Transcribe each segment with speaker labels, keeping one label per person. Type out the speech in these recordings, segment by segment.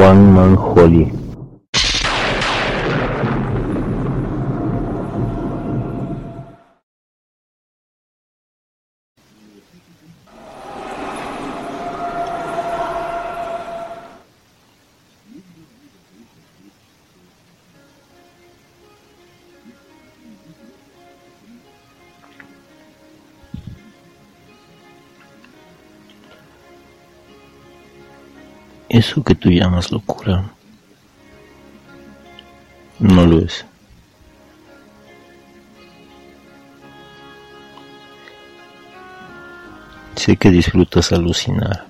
Speaker 1: 万能活力。Eso que tú llamas locura no lo es. Sé que disfrutas alucinar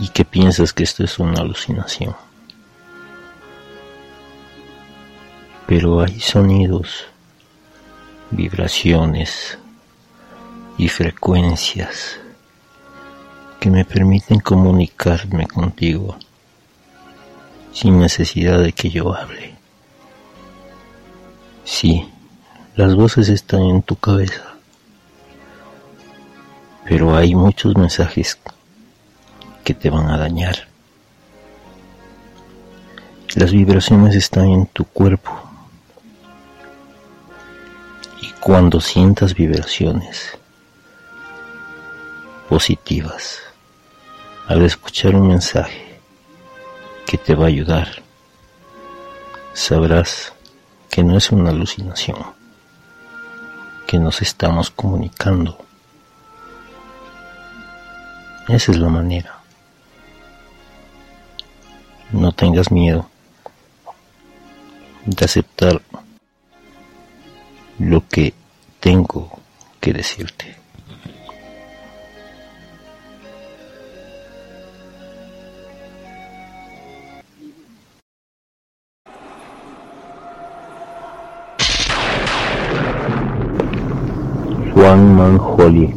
Speaker 1: y que piensas que esto es una alucinación. Pero hay sonidos, vibraciones y frecuencias que me permiten comunicarme contigo sin necesidad de que yo hable. Sí, las voces están en tu cabeza, pero hay muchos mensajes que te van a dañar. Las vibraciones están en tu cuerpo. Y cuando sientas vibraciones positivas, al escuchar un mensaje que te va a ayudar, sabrás que no es una alucinación, que nos estamos comunicando. Esa es la manera. No tengas miedo de aceptar lo que tengo que decirte. 光芒四力